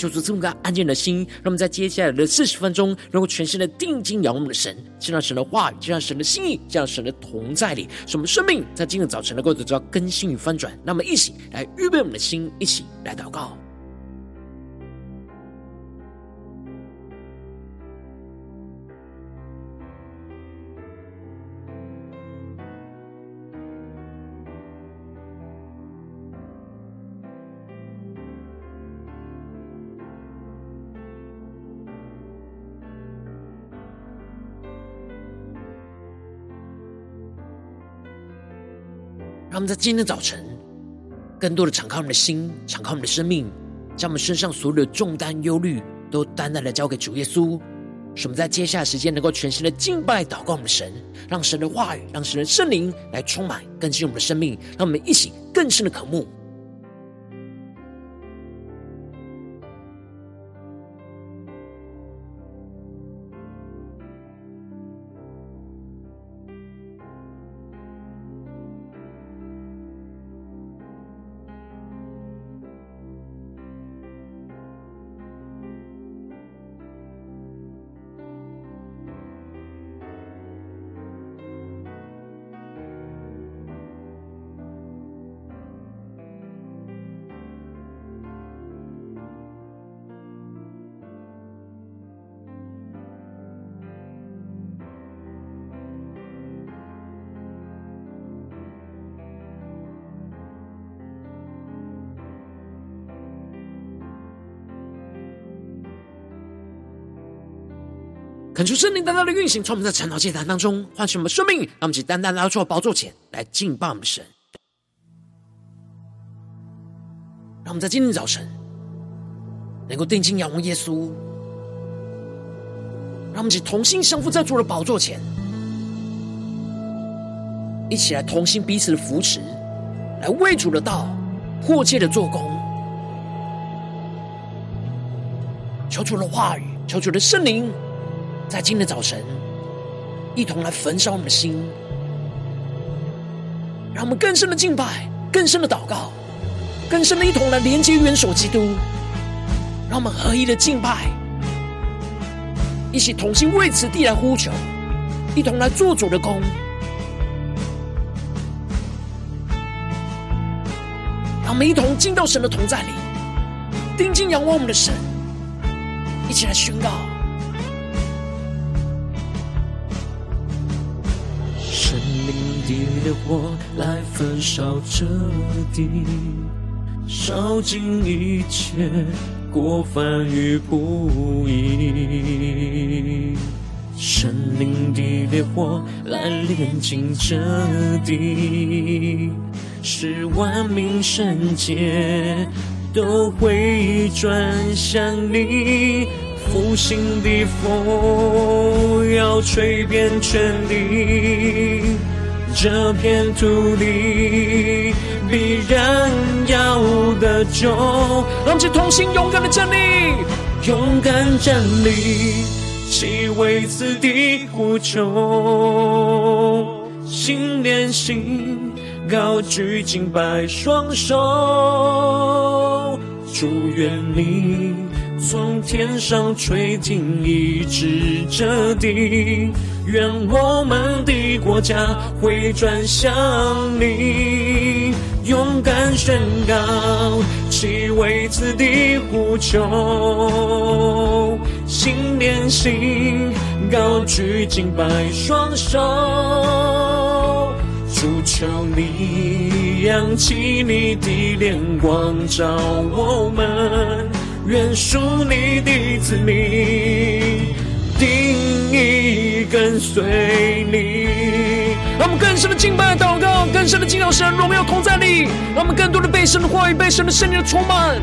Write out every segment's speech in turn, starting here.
就是这么个安静的心，让我们在接下来的四十分钟，能够全新的定睛仰望我们的神，见到神的话语，见到神的心意，见到神的同在里，使我们生命在今日早晨能够得到更新与翻转。那么，一起来预备我们的心，一起来祷告。让我们在今天的早晨，更多的敞开我们的心，敞开我们的生命，将我们身上所有的重担、忧虑，都单单的交给主耶稣。使我们在接下来时间，能够全心的敬拜、祷告我们的神，让神的话语，让神的圣灵来充满、更新我们的生命，让我们一起更深的渴慕。恳求圣灵单单的运行，从我们在晨祷祭坛当中唤醒我们的生命，让我们以单单来到宝座前来敬拜我们神。让我们在今天早晨能够定睛仰望耶稣，让我们一起同心降服在主的宝座前，一起来同心彼此的扶持，来为主的道迫切的做工。求主的话语，求主的圣灵。在今天早晨，一同来焚烧我们的心，让我们更深的敬拜，更深的祷告，更深的一同来连接元首基督，让我们合一的敬拜，一起同心为此地来呼求，一同来做主的工，让我们一同进到神的同在里，定睛仰望我们的神，一起来宣告。火来焚烧这地，烧尽一切过犯与不义。神灵的烈火来炼净这地，使万民圣洁都回转向你。复兴的风要吹遍全地。这片土地必然要得救，让我们同心勇敢的站立，勇敢站立，齐为此地呼求，心连心，高举敬拜双手，祝愿你从天上垂听，一直这地。愿我们的国家回转向你，勇敢宣告，齐为此地呼求，心连心，高举敬拜双手，主求你扬起你的脸光照我们，愿属你的子民。定义跟随你，让我们更深的敬拜祷告，更深的敬仰神荣耀同在里，让我们更多的被神的话语、被神的圣灵的充满。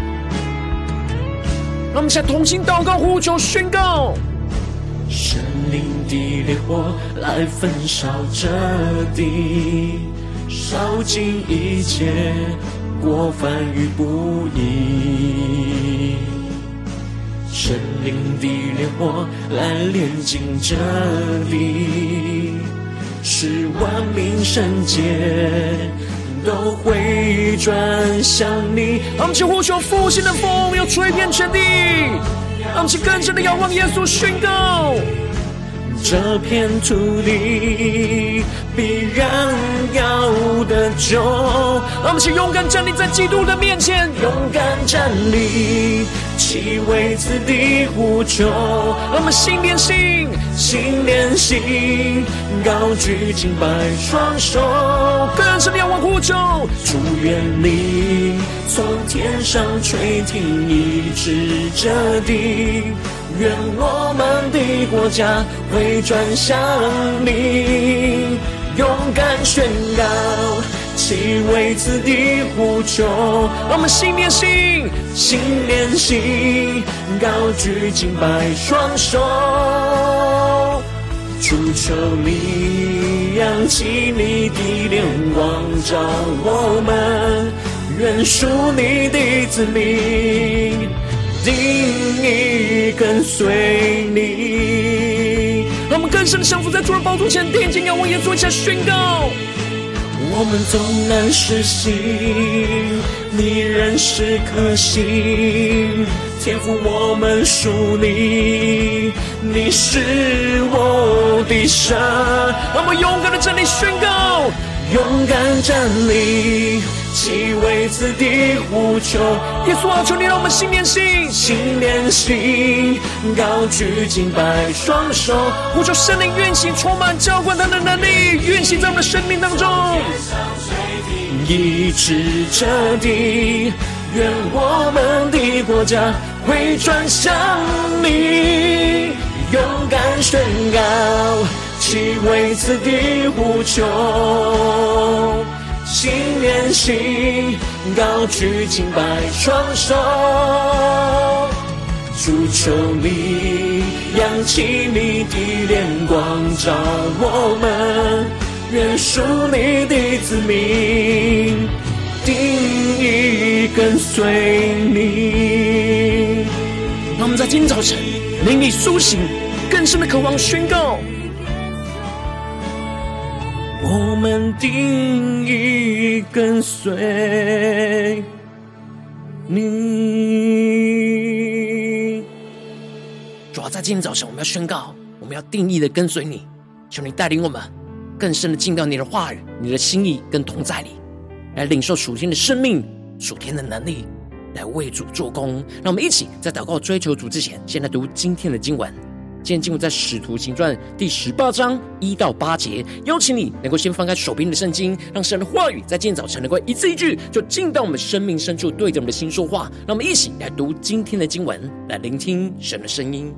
让我们现在同心祷告、呼求、宣告。神灵的烈火来焚烧这地，烧尽一切过犯与不义。神灵的烈火来炼净这地，使万民圣洁都回转向你。让我们起呼求复兴的风，要吹遍全地。让我们更深的仰望耶稣，宣告这片土地必然要得救。让我们勇敢站立在基督的面前，勇敢站立，齐为此地呼求。让我们心连心，心连心，高举敬拜双手，更深的仰望呼求，祝愿你从天上垂听一直这地，愿我们的国家回转向你，勇敢宣告，齐为此地呼求。我们心连心，心连心，高举敬拜双手，主求你扬起你的脸光照我们，愿属你的子民定意跟随你。让我们更深的降服在主的宝座前，定睛仰望耶稣，一下宣告。我们纵然失信，你仍是可信。天赋，我们属你，你是我的神。让我们勇敢的站立宣告，勇敢站立，齐为此地呼求。耶稣啊，求你让我们心连心，心连心，高举敬拜双手，呼求圣灵运行，充满浇灌他的能力，运行在我们的生命当中。医治这地，愿我们的国家回转向你，勇敢宣告，齐为此地呼求，心连心，高举敬拜双手，主求你扬起你的脸光照我们。愿属你的子民，定意跟随你。让我们在今早晨灵里苏醒，更深的渴望宣告：我们定义跟随你。主要在今天早晨，我们要宣告，我们要定义的跟随你，求你带领我们。更深的进到你的话语、你的心意跟同在里，来领受属天的生命、属天的能力，来为主做工。让我们一起在祷告追求主之前，先来读今天的经文。现在进入在使徒行传第十八章一到八节。邀请你能够先翻开手边的圣经，让神的话语在今天早晨能够一字一句，就进到我们生命深处，对着我们的心说话。让我们一起来读今天的经文，来聆听神的声音。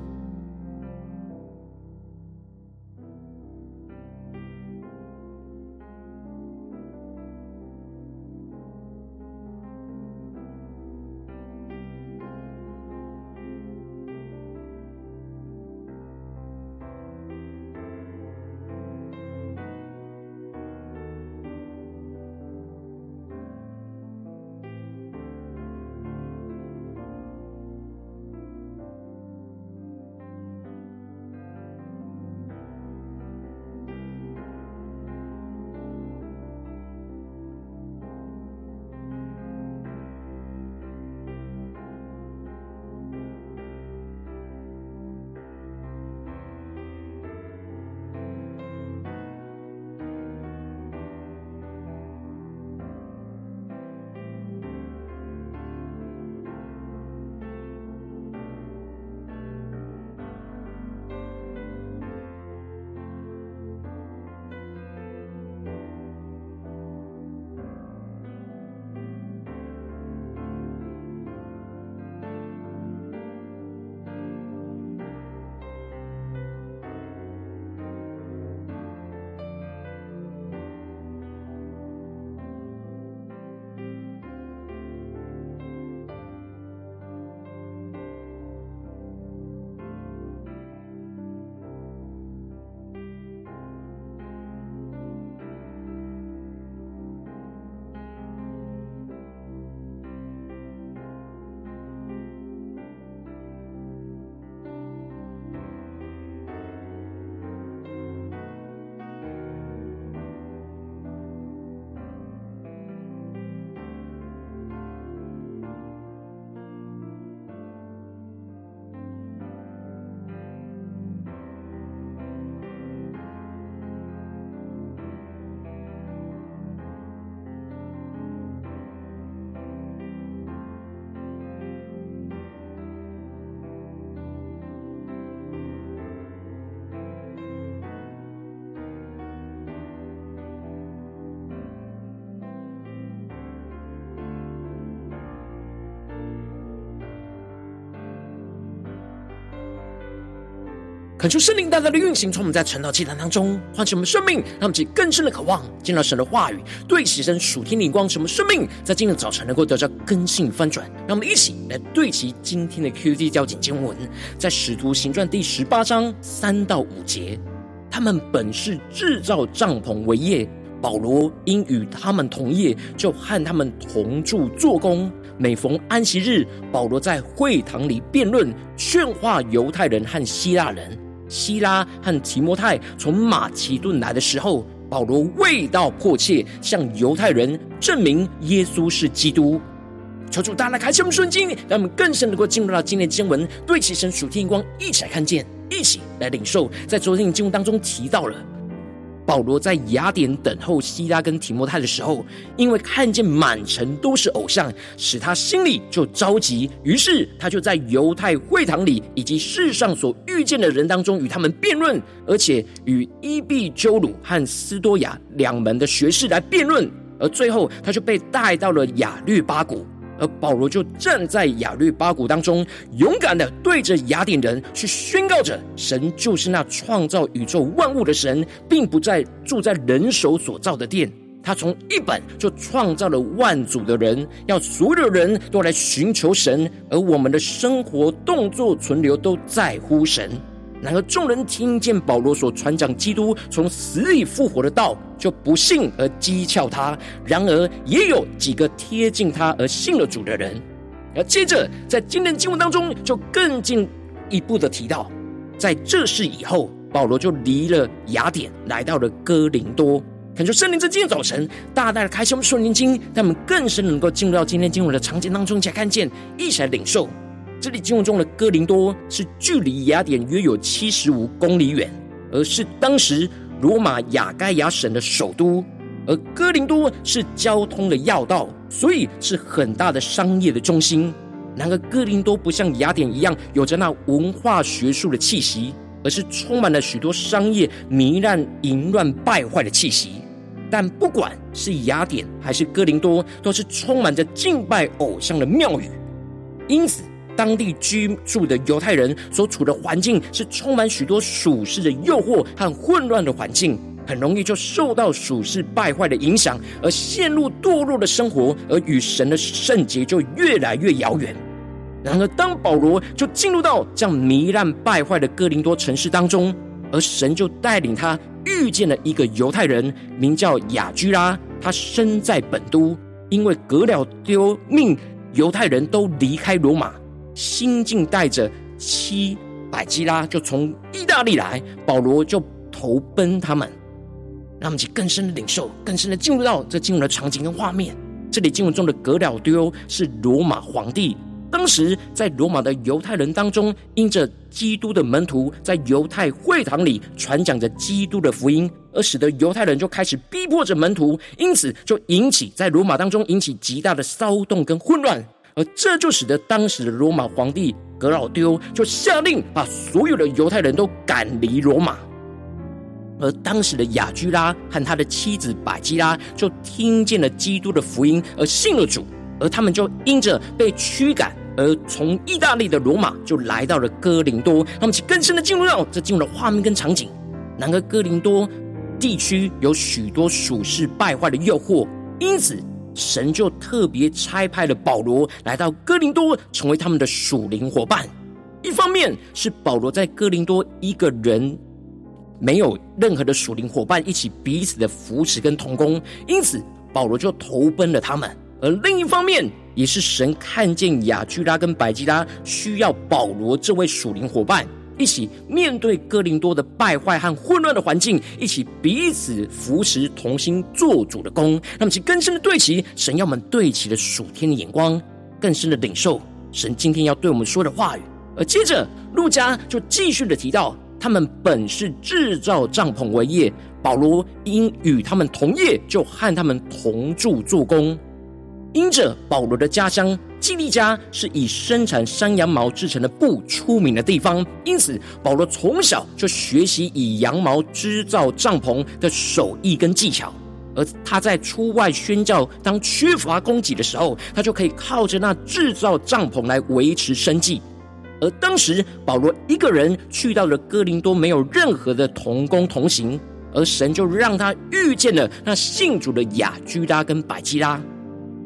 恳求圣灵大大的运行，从我们在晨祷祭坛当中唤醒我们生命，让我们更深的渴望见到神的话语，对齐神属天灵光，使我们生命在今天早晨能够得到更新翻转。让我们一起来对齐今天的 QD 焦点经文，在使徒行传第十八章三到五节，他们本是制造帐篷为业，保罗因与他们同业，就和他们同住做工。每逢安息日，保罗在会堂里辩论，劝化犹太人和希腊人。希拉和提摩太从马其顿来的时候，保罗为道迫切向犹太人证明耶稣是基督。求主大大开启我们圣经，让我们更深能够进入到今天的经文，对齐神属天光，一起来看见，一起来领受。在昨天的经文当中提到了。保罗在雅典等候希拉跟提摩太的时候，因为看见满城都是偶像，使他心里就着急。于是他就在犹太会堂里以及世上所遇见的人当中与他们辩论，而且与伊壁鸠鲁和斯多亚两门的学士来辩论。而最后他就被带到了雅律巴谷。而保罗就站在亚律巴谷当中，勇敢的对着雅典人去宣告着：神就是那创造宇宙万物的神，并不在住在人手所造的殿。他从一本就创造了万族的人，要所有的人都来寻求神，而我们的生活、动作、存留都在乎神。然而，众人听见保罗所传讲基督从死里复活的道，就不信而讥诮他。然而，也有几个贴近他而信了主的人。而接着，在今天经文当中，就更进一步的提到，在这事以后，保罗就离了雅典，来到了哥林多。恳求圣灵在今天早晨大大的开启我们属灵经，让我们更深能够进入到今天经文的场景当中，才看见，一起来领受。这里经文中的哥林多是距离雅典约有七十五公里远，而是当时罗马亚该亚省的首都。而哥林多是交通的要道，所以是很大的商业的中心。然而，哥林多不像雅典一样有着那文化学术的气息，而是充满了许多商业糜烂、淫乱、败坏的气息。但不管是雅典还是哥林多，都是充满着敬拜偶像的庙宇，因此。当地居住的犹太人所处的环境是充满许多属世的诱惑和混乱的环境，很容易就受到属世败坏的影响，而陷入堕落的生活，而与神的圣洁就越来越遥远。然而，当保罗就进入到这样糜烂败坏的哥林多城市当中，而神就带领他遇见了一个犹太人，名叫雅居拉，他身在本都，因为革了丢命犹太人都离开罗马。新近带着七百基拉就从意大利来，保罗就投奔他们。让我们去更深的领受，更深的进入到这经文的场景跟画面。这里经文中的格老丢是罗马皇帝，当时在罗马的犹太人当中，因着基督的门徒在犹太会堂里传讲着基督的福音，而使得犹太人就开始逼迫着门徒，因此就引起在罗马当中引起极大的骚动跟混乱。而这就使得当时的罗马皇帝格老丢就下令把所有的犹太人都赶离罗马，而当时的雅居拉和他的妻子百基拉就听见了基督的福音而信了主，而他们就因着被驱赶而从意大利的罗马就来到了哥林多，他们去更深的进入到这进入了画面跟场景。然而哥林多地区有许多属世败坏的诱惑，因此。神就特别差派了保罗来到哥林多，成为他们的属灵伙伴。一方面是保罗在哥林多一个人没有任何的属灵伙伴一起彼此的扶持跟同工，因此保罗就投奔了他们。而另一方面，也是神看见雅居拉跟百基拉需要保罗这位属灵伙伴。一起面对哥林多的败坏和混乱的环境，一起彼此扶持，同心做主的工。那么，其更深的对齐神要我们对齐的属天的眼光，更深的领受神今天要对我们说的话语。而接着，路加就继续的提到，他们本是制造帐篷为业，保罗因与他们同业，就和他们同住做工。因着保罗的家乡基利家是以生产山羊毛制成的布出名的地方，因此保罗从小就学习以羊毛织造帐篷的手艺跟技巧。而他在出外宣教，当缺乏供给的时候，他就可以靠着那制造帐篷来维持生计。而当时保罗一个人去到了哥林多，没有任何的同工同行，而神就让他遇见了那信主的雅居拉跟百基拉，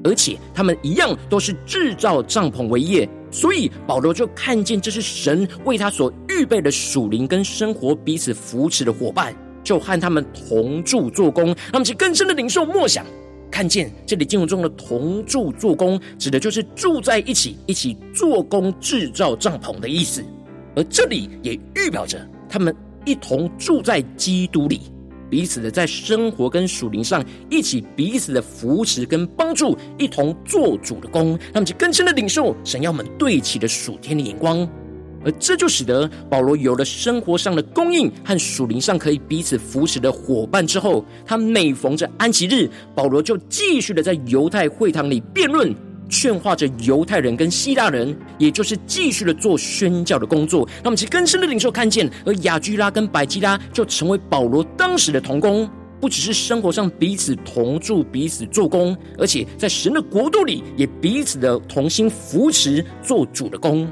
而且他们一样都是制造帐篷为业，所以保罗就看见这是神为他所预备的属灵跟生活彼此扶持的伙伴，就和他们同住做工，他们其更深的领受默想。看见这里经文中的同住做工，指的就是住在一起，一起做工制造帐篷的意思。而这里也预表着他们一同住在基督里，彼此的在生活跟属灵上一起彼此的扶持跟帮助，一同做主的工，他们就更深的领受神要我们对齐的属天的眼光。而这就使得保罗有了生活上的供应和属灵上可以彼此扶持的伙伴之后，他每逢着安息日，保罗就继续的在犹太会堂里辩论，劝化着犹太人跟希腊人，也就是继续的做宣教的工作。那么其更深的领袖看见，而亚居拉跟百基拉就成为保罗当时的同工，不只是生活上彼此同住、彼此做工，而且在神的国度里也彼此的同心扶持做主的工。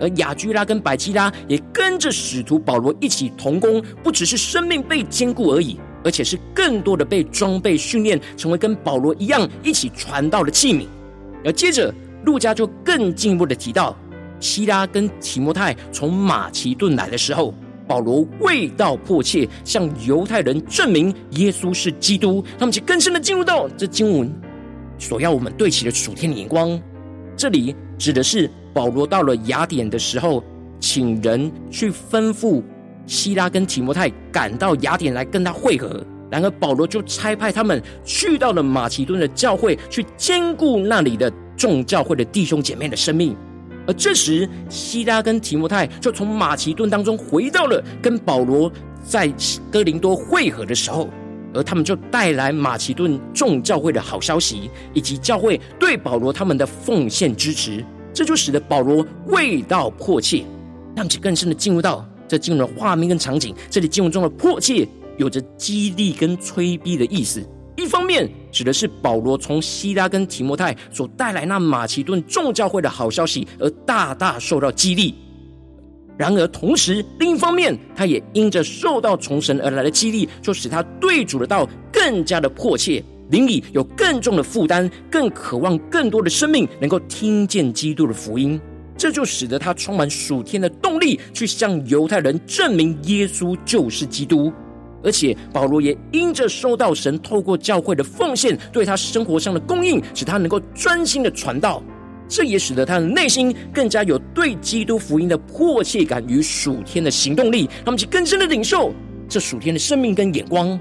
而亚居拉跟百基拉也跟着使徒保罗一起同工，不只是生命被坚固而已，而且是更多的被装备训练，成为跟保罗一样一起传道的器皿。而接着路加就更进一步的提到，希拉跟提摩太从马其顿来的时候，保罗为道迫切向犹太人证明耶稣是基督，他们就更深的进入到这经文所要我们对齐的属天的眼光。这里指的是。保罗到了雅典的时候，请人去吩咐希拉跟提摩太赶到雅典来跟他会合。然而保罗就差派他们去到了马其顿的教会，去兼顾那里的众教会的弟兄姐妹的生命。而这时，希拉跟提摩太就从马其顿当中回到了跟保罗在哥林多会合的时候，而他们就带来马其顿众教会的好消息，以及教会对保罗他们的奉献支持。这就使得保罗味道迫切，让其更深的进入到这进入的画面跟场景。这里进入中的迫切，有着激励跟催逼的意思。一方面指的是保罗从希拉跟提摩太所带来那马其顿众教会的好消息，而大大受到激励；然而同时，另一方面，他也因着受到从神而来的激励，就使他对主的道更加的迫切。灵里有更重的负担，更渴望更多的生命能够听见基督的福音，这就使得他充满属天的动力，去向犹太人证明耶稣就是基督。而且保罗也因着收到神透过教会的奉献对他生活上的供应，使他能够专心的传道。这也使得他的内心更加有对基督福音的迫切感与属天的行动力，他们就更深的领受这属天的生命跟眼光。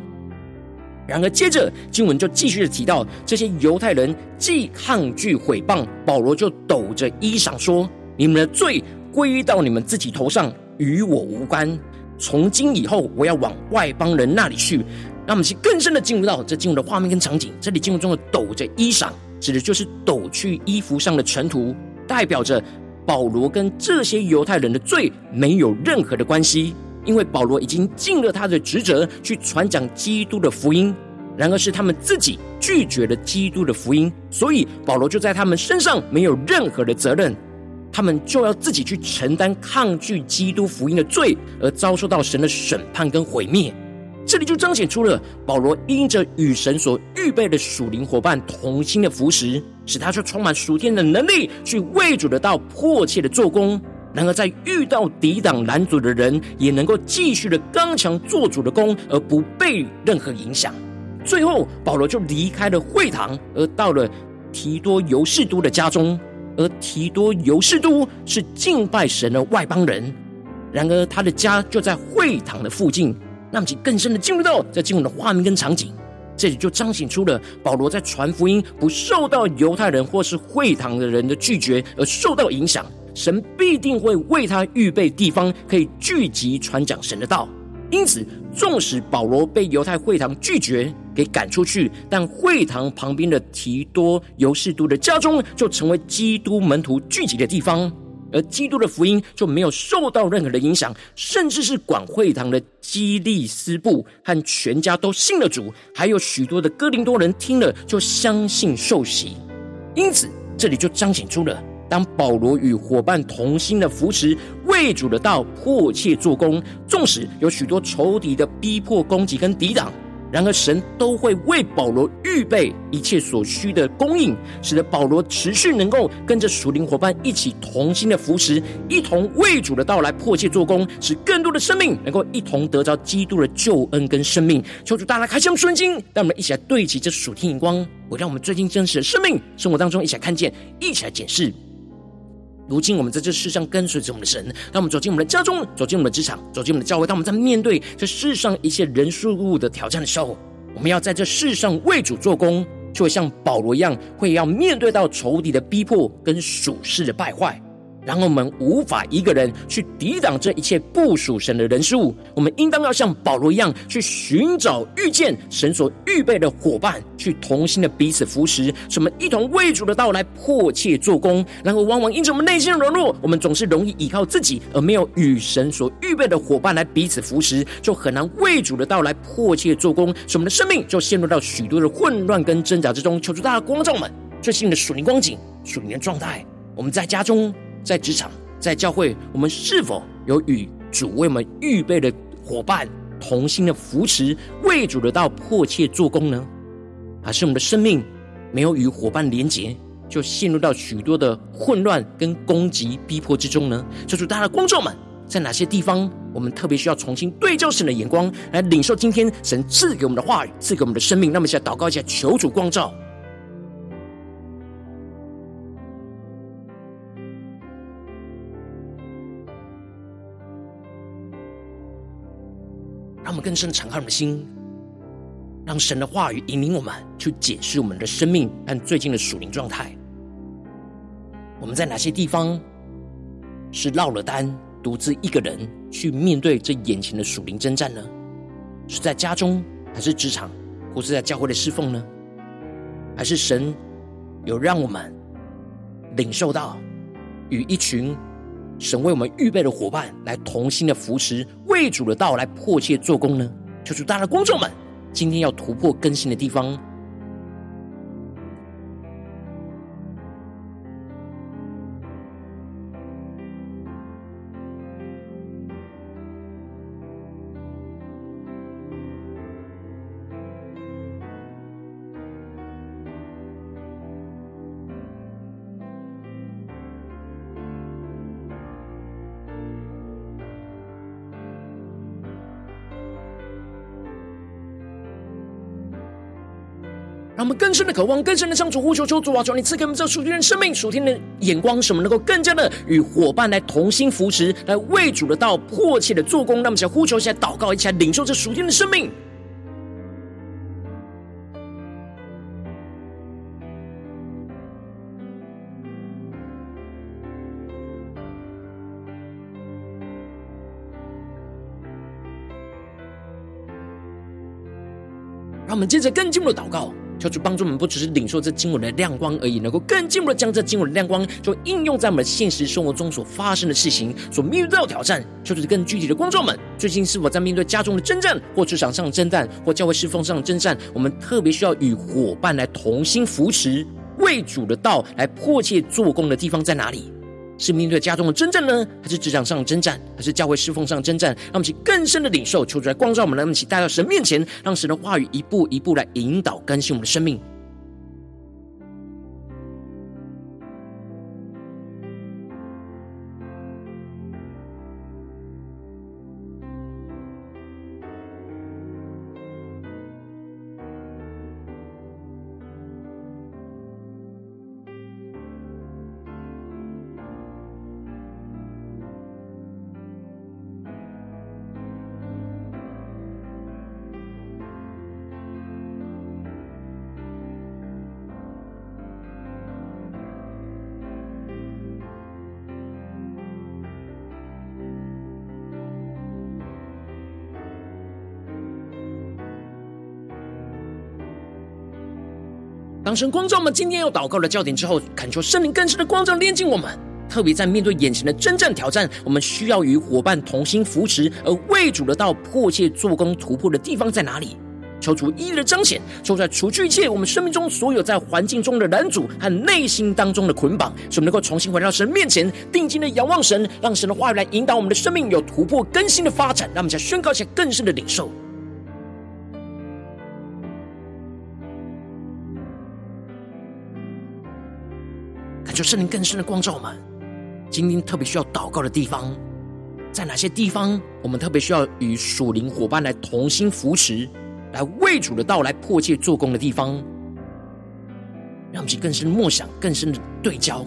然而，接着经文就继续的提到，这些犹太人既抗拒毁谤，保罗就抖着衣裳说：“你们的罪归到你们自己头上，与我无关。从今以后，我要往外邦人那里去。”让我们去更深的进入到这进入的画面跟场景。这里进入中的“抖着衣裳”指的就是抖去衣服上的尘土，代表着保罗跟这些犹太人的罪没有任何的关系。因为保罗已经尽了他的职责去传讲基督的福音，然而是他们自己拒绝了基督的福音，所以保罗就在他们身上没有任何的责任，他们就要自己去承担抗拒基督福音的罪，而遭受到神的审判跟毁灭。这里就彰显出了保罗因着与神所预备的属灵伙伴同心的扶持，使他却充满属天的能力，去为主的道迫切的做工。然而，在遇到抵挡拦阻的人，也能够继续的刚强做主的工，而不被任何影响。最后，保罗就离开了会堂，而到了提多尤士都的家中。而提多犹士都是敬拜神的外邦人，然而他的家就在会堂的附近，让其更深的进入到这经文的画面跟场景。这里就彰显出了保罗在传福音不受到犹太人或是会堂的人的拒绝而受到影响。神必定会为他预备地方，可以聚集传讲神的道。因此，纵使保罗被犹太会堂拒绝，给赶出去，但会堂旁边的提多尤士都的家中，就成为基督门徒聚集的地方。而基督的福音就没有受到任何的影响，甚至是管会堂的基利斯布和全家都信了主，还有许多的哥林多人听了就相信受洗。因此，这里就彰显出了。当保罗与伙伴同心的扶持，为主的道迫切做工，纵使有许多仇敌的逼迫、攻击跟抵挡。然而，神都会为保罗预备一切所需的供应，使得保罗持续能够跟着属灵伙伴一起同心的扶持，一同为主的到来迫切做工，使更多的生命能够一同得着基督的救恩跟生命。求主大家开箱顺经，让我们一起来对齐这属天眼光，我让我们最近真实的生命生活当中一起来看见，一起来检视。如今我们在这世上跟随着我们的神，当我们走进我们的家中，走进我们的职场，走进我们的教会，当我们在面对这世上一些人事物的挑战的时候，我们要在这世上为主做工，就会像保罗一样，会要面对到仇敌的逼迫跟属世的败坏。然后我们无法一个人去抵挡这一切不属神的人事物，我们应当要像保罗一样，去寻找遇见神所预备的伙伴，去同心的彼此扶持，使我们一同为主的道来迫切做工。然后往往因着我们内心的软弱，我们总是容易依靠自己，而没有与神所预备的伙伴来彼此扶持，就很难为主的道来迫切做工，使我们的生命就陷入到许多的混乱跟挣扎之中。求主大家光照们最新的属灵光景、属灵的状态，我们在家中。在职场，在教会，我们是否有与主为我们预备的伙伴同心的扶持，为主的道迫切做工呢？还是我们的生命没有与伙伴连结，就陷入到许多的混乱跟攻击逼迫之中呢？求主大家的观众们，在哪些地方我们特别需要重新对焦神的眼光，来领受今天神赐给我们的话语，赐给我们的生命？那么，现在祷告一下，求主光照。更深的敞开我们的心，让神的话语引领我们去检视我们的生命和最近的属灵状态。我们在哪些地方是落了单，独自一个人去面对这眼前的属灵征战呢？是在家中，还是职场，或是在教会的侍奉呢？还是神有让我们领受到与一群？神为我们预备的伙伴，来同心的扶持，为主的道来迫切做工呢？求主大家的观众们，今天要突破更新的地方。让我们更深的渴望，更深的向主呼求，求主啊，求你赐给我们这属天的生命、属天的眼光，使我们能够更加的与伙伴来同心扶持，来为主的道迫切的做工。那么，想呼求一下，祷告一起来，领受这属天的生命。让我们接着更进一步的祷告。求主帮助我们，不只是领受这经文的亮光而已，能够更进一步的将这经文的亮光，就应用在我们现实生活中所发生的事情，所面对到挑战。求主更具体的光照们，最近是否在面对家中的征战，或职场上的征战，或教会侍奉上的征战？我们特别需要与伙伴来同心扶持，为主的道来迫切做工的地方在哪里？是面对家中的征战呢，还是职场上的征战，还是教会侍奉上的征战？让我们去更深的领受，求主来光照我们，让我们一起带到神面前，让神的话语一步一步来引导更新我们的生命。神光照我们今天要祷告的焦点之后，恳求圣灵更深的光照炼净我们。特别在面对眼前的征战挑战，我们需要与伙伴同心扶持，而为主的道迫切做工突破的地方在哪里？求主一一的彰显，求在除去一切我们生命中所有在环境中的拦阻和内心当中的捆绑，使我们能够重新回到神面前，定睛的仰望神，让神的话语来引导我们的生命有突破更新的发展。让我们再宣告一下更深的领受。求圣灵更深的光照我们，今天特别需要祷告的地方，在哪些地方我们特别需要与属灵伙伴来同心扶持，来为主的道来迫切做工的地方，让我们去更深默想，更深的对焦。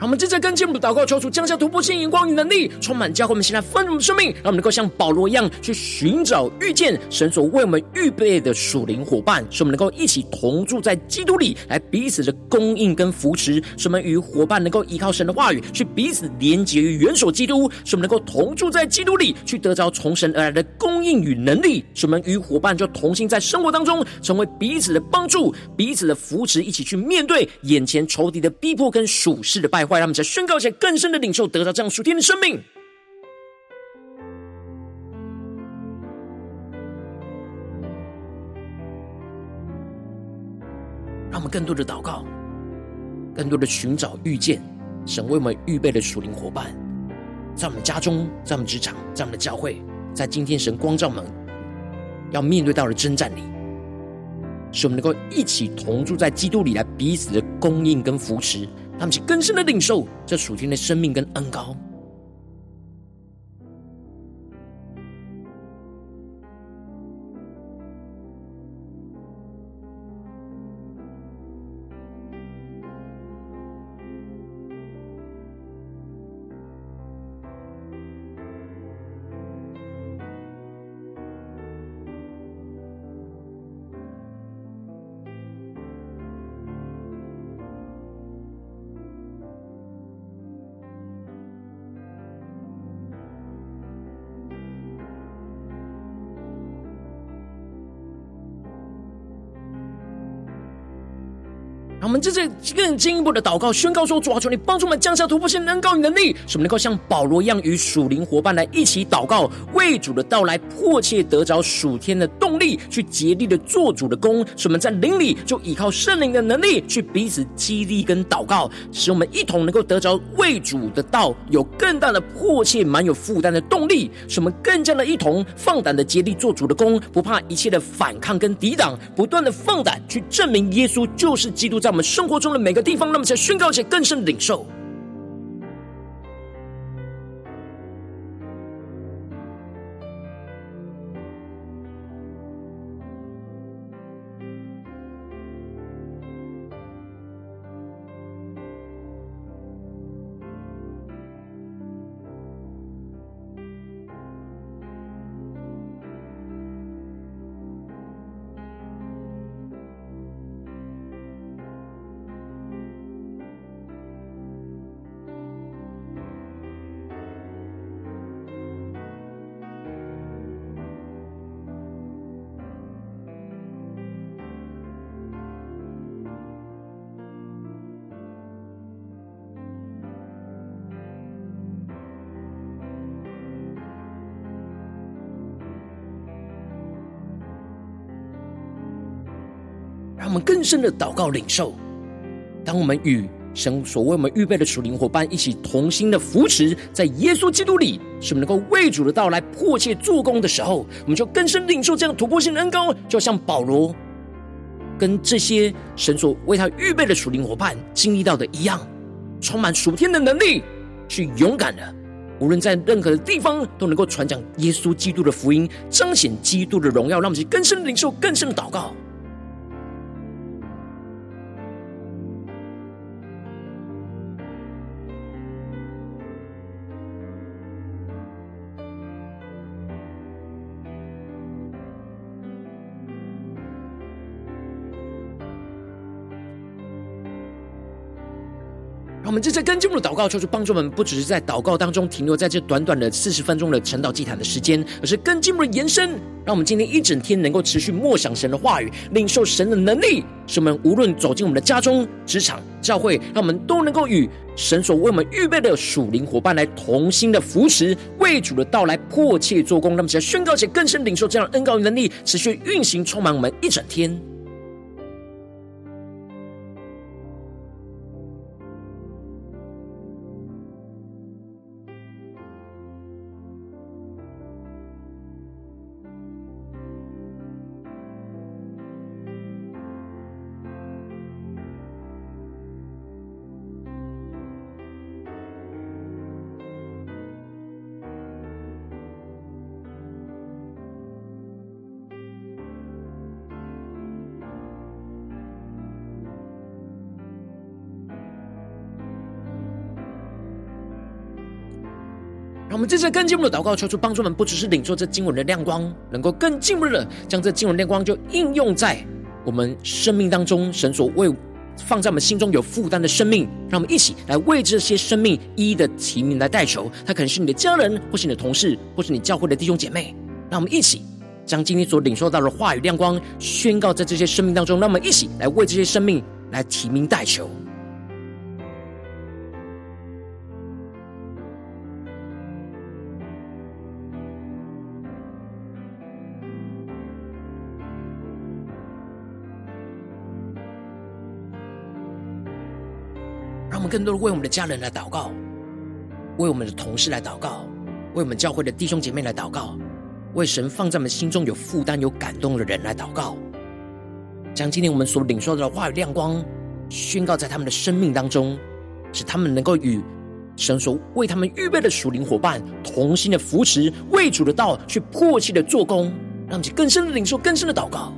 我们正在跟进我们的祷告，求主降下突破性眼光与能力，充满教会我们现在丰盛的生命，让我们能够像保罗一样去寻找、遇见神所为我们预备的属灵伙伴，使我们能够一起同住在基督里，来彼此的供应跟扶持。使我们与伙伴能够依靠神的话语，去彼此连结于元首基督，使我们能够同住在基督里，去得着从神而来的供应与能力。使我们与伙伴就同心在生活当中，成为彼此的帮助、彼此的扶持，一起去面对眼前仇敌的逼迫跟属世的败坏。让我们在宣告一些更深的领受，得到这样属天的生命。让我们更多的祷告，更多的寻找遇见神为我们预备的属灵伙伴，在我们家中，在我们职场，在我们的教会，在今天神光照我们要面对到的征战里，使我们能够一起同住在基督里，来彼此的供应跟扶持。他们是更深的领受这属天的生命跟恩高我们这次更进一步的祷告，宣告说：主啊，求你帮助我们降下突破性的恩膏与能力，使我们能够像保罗一样，与属灵伙伴来一起祷告，为主的到来迫切得着属天的动力，去竭力的做主的工。使我们在灵里就依靠圣灵的能力，去彼此激励跟祷告，使我们一同能够得着为主的道有更大的迫切、蛮有负担的动力。使我们更加的一同放胆的竭力做主的工，不怕一切的反抗跟抵挡，不断的放胆去证明耶稣就是基督，在我们生活中的每个地方，那么想宣告一些更深的领受。我们更深的祷告领受。当我们与神所为我们预备的属灵伙伴一起同心的扶持，在耶稣基督里，使我们能够为主的到来迫切做工的时候，我们就更深领受这样突破性的恩膏，就像保罗跟这些神所为他预备的属灵伙伴经历到的一样，充满属天的能力，去勇敢的，无论在任何的地方都能够传讲耶稣基督的福音，彰显基督的荣耀，让我们去更深领受，更深的祷告。我们这次跟进我们的祷告，求主帮助我们，不只是在祷告当中停留在这短短的四十分钟的晨祷祭坛的时间，而是跟进一步的延伸。让我们今天一整天能够持续默想神的话语，领受神的能力，使我们无论走进我们的家中、职场、教会，让我们都能够与神所为我们预备的属灵伙伴来同心的扶持，为主的到来迫切做工。那么，只要宣告且更深领受这样的恩膏与能力，持续运行充满我们一整天。让我们这次更进一步的祷告，求主帮助我们，不只是领受这经文的亮光，能够更进一步的将这经文亮光就应用在我们生命当中。神所为放在我们心中有负担的生命，让我们一起来为这些生命一一的提名来代求。他可能是你的家人，或是你的同事，或是你教会的弟兄姐妹。让我们一起将今天所领受到的话语亮光宣告在这些生命当中。让我们一起来为这些生命来提名代求。更多的为我们的家人来祷告，为我们的同事来祷告，为我们教会的弟兄姐妹来祷告，为神放在我们心中有负担、有感动的人来祷告，将今天我们所领受的话语亮光宣告在他们的生命当中，使他们能够与神所为他们预备的属灵伙伴同心的扶持，为主的道去迫切的做工，让其更深的领受、更深的祷告。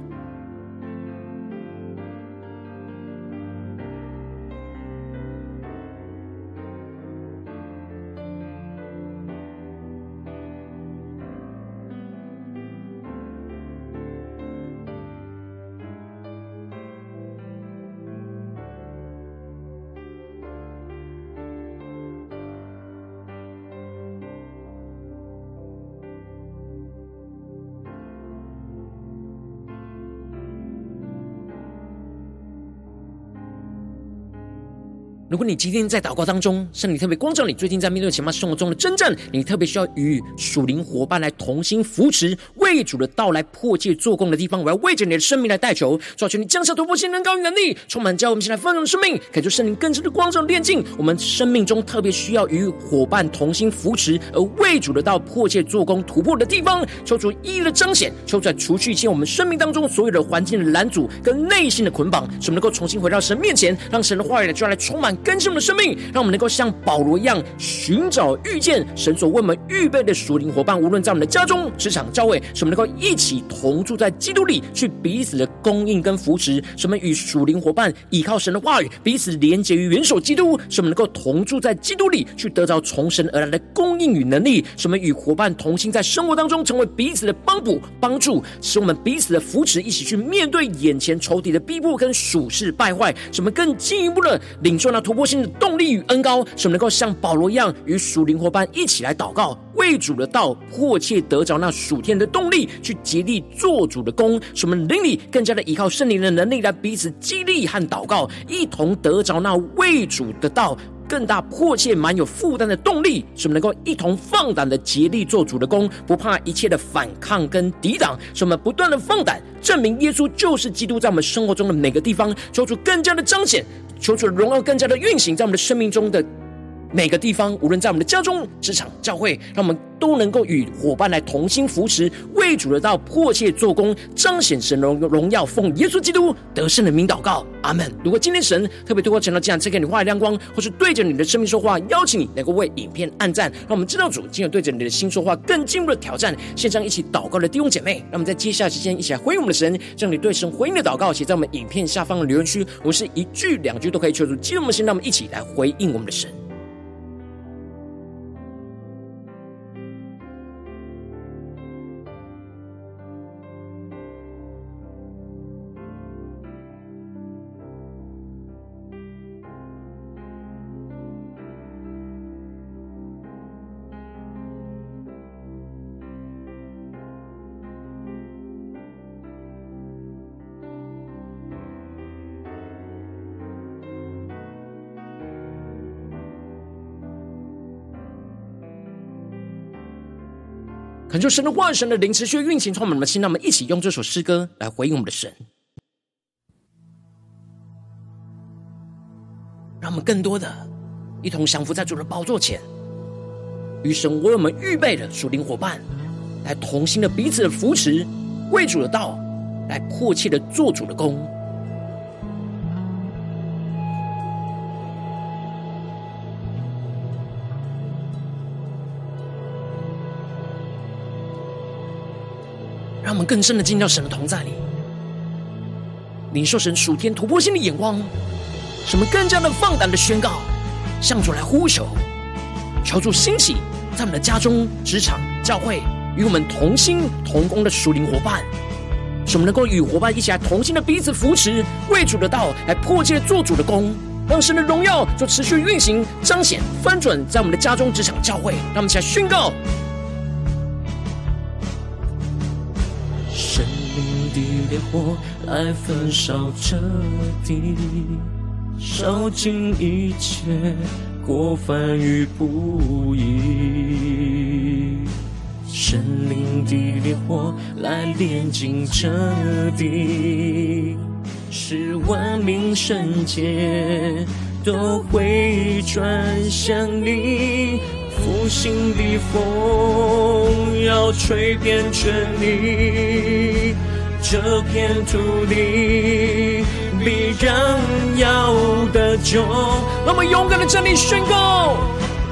如果你今天在祷告当中，圣灵特别光照你，最近在面对前方生活中的征战，你特别需要与属灵伙伴来同心扶持，为主的道来迫切做工的地方，我要为着你的生命来代求，求你降下突破性能高于能力，充满教我们现在丰盛的生命，感受圣灵更深的光照炼净我们生命中特别需要与伙伴同心扶持，而为主的道迫切做工突破的地方，求主一一的彰显，求主除去一切我们生命当中所有的环境的拦阻跟内心的捆绑，使我们能够重新回到神面前，让神的话语来就来充满。更新我们的生命，让我们能够像保罗一样寻找、遇见神所为我们预备的属灵伙伴。无论在我们的家中、职场、教会，使我们能够一起同住在基督里，去彼此的供应跟扶持。使我们与属灵伙伴依靠神的话语，彼此连结于元首基督。使我们能够同住在基督里，去得到从神而来的供应与能力。使我们与伙伴同心，在生活当中成为彼此的帮补、帮助。使我们彼此的扶持，一起去面对眼前仇敌的逼迫跟属世败坏。使我们更进一步的领受那突破性的动力与恩膏，使我们能够像保罗一样，与属灵伙伴一起来祷告，为主的道迫切得着那属天的动力，去竭力做主的工。使我们灵里更加的依靠圣灵的能力，来彼此激励和祷告，一同得着那为主的道更大迫切、满有负担的动力。使我们能够一同放胆的竭力做主的工，不怕一切的反抗跟抵挡。使我们不断的放胆证明耶稣就是基督，在我们生活中的每个地方，求主更加的彰显。求主的荣耀更加的运行在我们的生命中的每个地方，无论在我们的家中、职场、教会，让我们都能够与伙伴来同心扶持，为主的道迫切做工，彰显神荣荣耀，奉耶稣基督得胜的名祷告，阿门。如果今天神特别透过讲道这样赐给你话语亮光，或是对着你的生命说话，邀请你能够为影片按赞，让我们知道主今日对着你的心说话，更进一步的挑战。线上一起祷告的弟兄姐妹，让我们在接下来时间一起来回应我们的神，将你对神回应的祷告写在我们影片下方的留言区，我们是一句两句都可以求助激动的心，让我们一起来回应我们的神。恳求神的话语、神的灵持续运行，充满我们的心。让我们一起用这首诗歌来回应我们的神，让我们更多的一同降服在主的宝座前，与神为我们预备的属灵伙伴，来同心的彼此的扶持，为主的道来迫切的做主的工。让我们更深的进入到神的同在里，领受神属天突破性的眼光，使我们更加的放胆的宣告，向主来呼求，求主兴起在我们的家中、职场、教会，与我们同心同工的属灵伙伴，使我们能够与伙伴一起来同心的彼此扶持，为主的道来迫切做主的工，让神的荣耀就持续运行、彰显、翻转在我们的家中、职场、教会，让我们一起来宣告。的烈火来焚烧彻底，烧尽一切过犯与不义。圣灵的烈火来炼净这地，使万民圣洁都回转向你。复兴的风要吹遍全地。这片土地必然要得救，那么勇敢的站立宣告，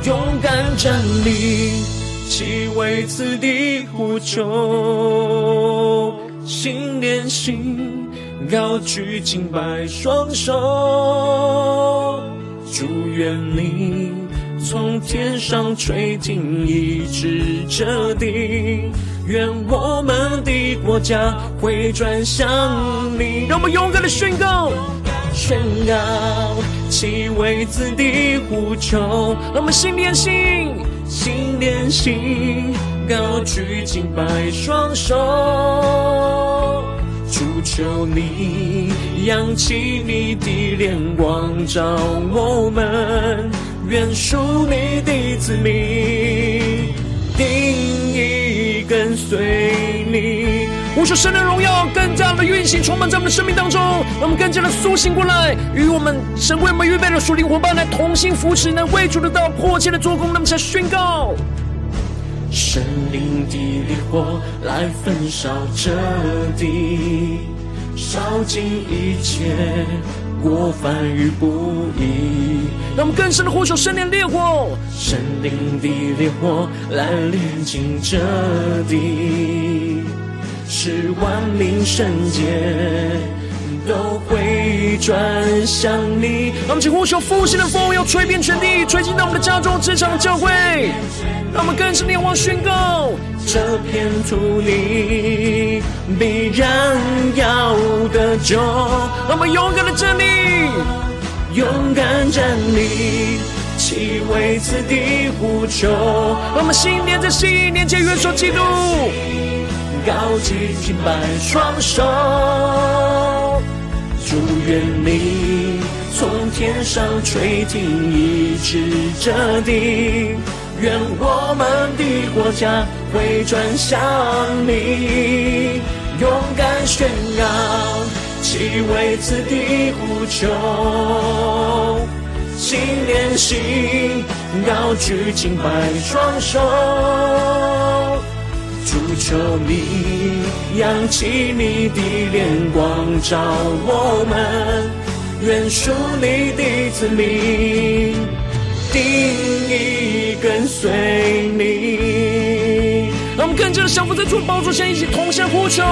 勇敢站立，祈为此地呼求，心连心，高举敬拜双手，祝愿你从天上垂听一直这地。愿我们的国家会转向你，让我们勇敢的宣告，宣告，祈为子的呼求，让我们心连心，心连心，高举敬拜双手，主求你扬起你的脸光照我们，愿属你的子民随你，呼求神的荣耀更加的运行，充满在我们的生命当中，让我们更加的苏醒过来，与我们神为我们预备的属灵伙伴来同心扶持，能为主的道迫切的做工，那么才宣告，神灵的烈火来焚烧这地，烧尽一切。过犯与不义，让我们更深的呼求圣灵烈火，圣灵的烈火来炼净这地，是万民圣洁都会转向你。让我们请呼求复兴的风，要吹遍全地，吹进到我们的家中、职场、教会。让我们更深的仰望宣告，这片土地必然要得救。让我们勇敢的站立，勇敢站立，祈为此地呼求。让我们心连着心，连接元首基督，高举敬拜双手，祝愿你从天上垂听医治这地。愿我们的国家回转向你，勇敢宣告，祈为此地无求，心连心，高举敬拜双手，主求你扬起你的脸光照我们，愿属你的子民。定意跟随你，让我们更加的降服在主的宝座前，一起同声呼求。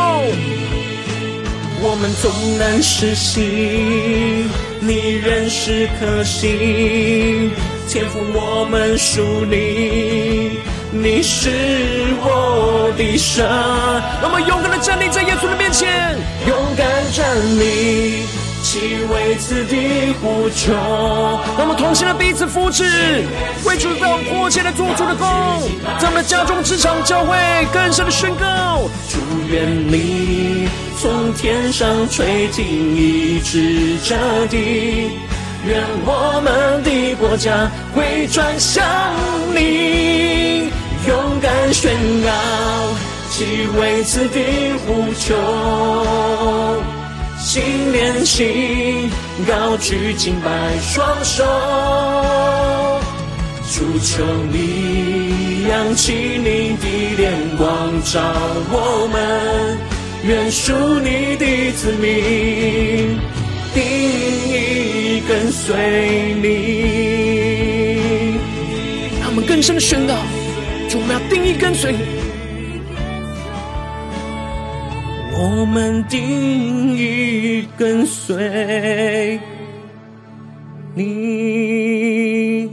我们总难失信，你仍是可信。天赋我们属你，你是我的神。让我们勇敢的站立在耶稣的面前，勇敢站立。祈为此地呼求，让我们同心的彼此扶持，为主的道迫切的做主的工，在我们的家中、职场、教会更深的宣告。祝愿你从天上垂听医治这地，愿我们的国家会转向你。勇敢宣告，既为此地呼求，心连心，高举敬拜双手，主求你扬起你的脸光照我们，愿属你的子民，定意跟随你。让我们更深的宣告。我们要定义跟随你，我们定义跟随你。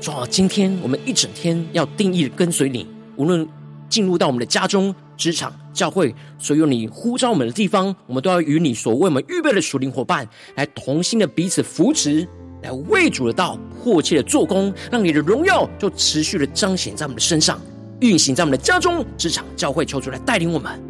主啊，今天我们一整天要定义跟随你，无论进入到我们的家中、职场、教会，所有你呼召我们的地方，我们都要与你所为我们预备的属灵伙伴来同心的彼此扶持。来为主的道迫切的做工，让你的荣耀就持续的彰显在我们的身上，运行在我们的家中、职场、教会，求主来带领我们。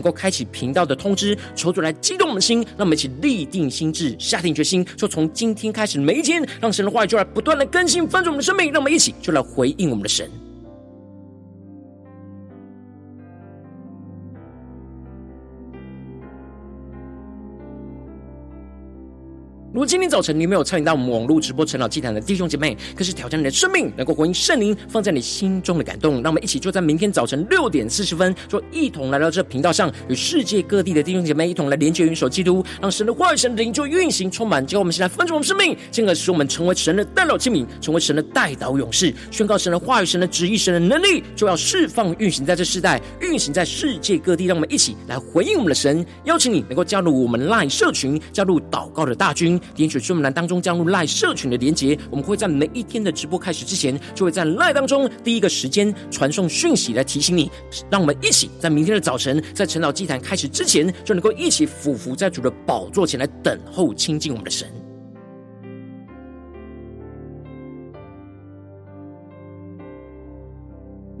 能够开启频道的通知，求主来激动我们的心，让我们一起立定心智，下定决心，就从今天开始每一天，让神的话语就来不断的更新翻转我们的生命，让我们一起就来回应我们的神。如果今天早晨你没有参与到我们网络直播晨祷祭坛的弟兄姐妹，可是挑战你的生命，能够回应圣灵放在你心中的感动，让我们一起就在明天早晨六点四十分，就一同来到这频道上，与世界各地的弟兄姐妹一同来连接、云手基督，让神的话语、神的灵就运行充满。叫我们现在分盛我们生命，进而使我们成为神的代祷器皿，成为神的代祷勇士，宣告神的话语、神的旨意、神的能力，就要释放运行在这世代，运行在世界各地。让我们一起来回应我们的神，邀请你能够加入我们 LINE 社群，加入祷告的大军。点选说明栏当中加入赖社群的连结，我们会在每一天的直播开始之前，就会在赖当中第一个时间传送讯息来提醒你，让我们一起在明天的早晨，在晨祷祭坛开始之前，就能够一起俯伏在主的宝座前来等候亲近我们的神。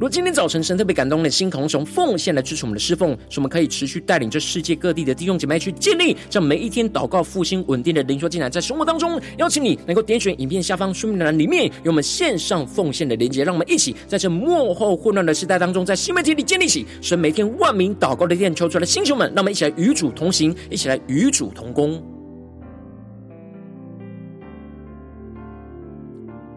如今天早晨神特别感动的心，同从奉献来支持我们的侍奉，使我们可以持续带领这世界各地的弟兄姐妹去建立这每一天祷告复兴稳定的灵修进来，在生活当中，邀请你能够点选影片下方说明栏里面有我们线上奉献的连接，让我们一起在这幕后混乱的时代当中，在新媒体里建立起神每天万名祷告的殿，求出来的星球们，让我们一起来与主同行，一起来与主同工。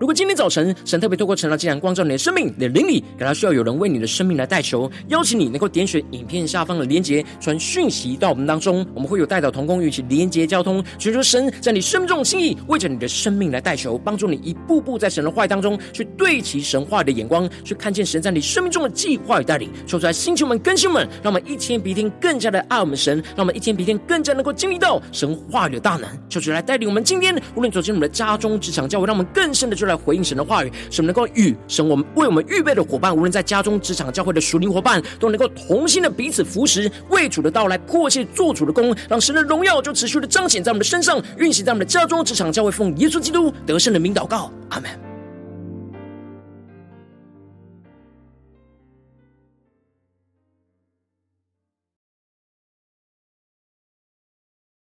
如果今天早晨神特别透过晨祷祭坛光照你的生命，你的灵里感到需要有人为你的生命来代求，邀请你能够点选影片下方的连结，传讯息到我们当中，我们会有代祷同工与其连结交通，寻求神在你生命中的心意，为着你的生命来代求，帮助你一步步在神的话语当中去对齐神话语的眼光，去看见神在你生命中的计划与带领。求出来，星球们、更新们，让我们一天比一天更加的爱我们神，让我们一天比一天更加能够经历到神话语的大能。求主来带领我们今天，无论走进我们的家中、职场、教会，让我们更深的来回应神的话语，使我们能够与神我们为我们预备的伙伴，无论在家中、职场、教会的属灵伙伴，都能够同心的彼此扶持，为主的到来迫切做主的功，让神的荣耀就持续的彰显在我们的身上，运行在我们的家中、职场、教会，奉耶稣基督得胜的名祷告，阿门。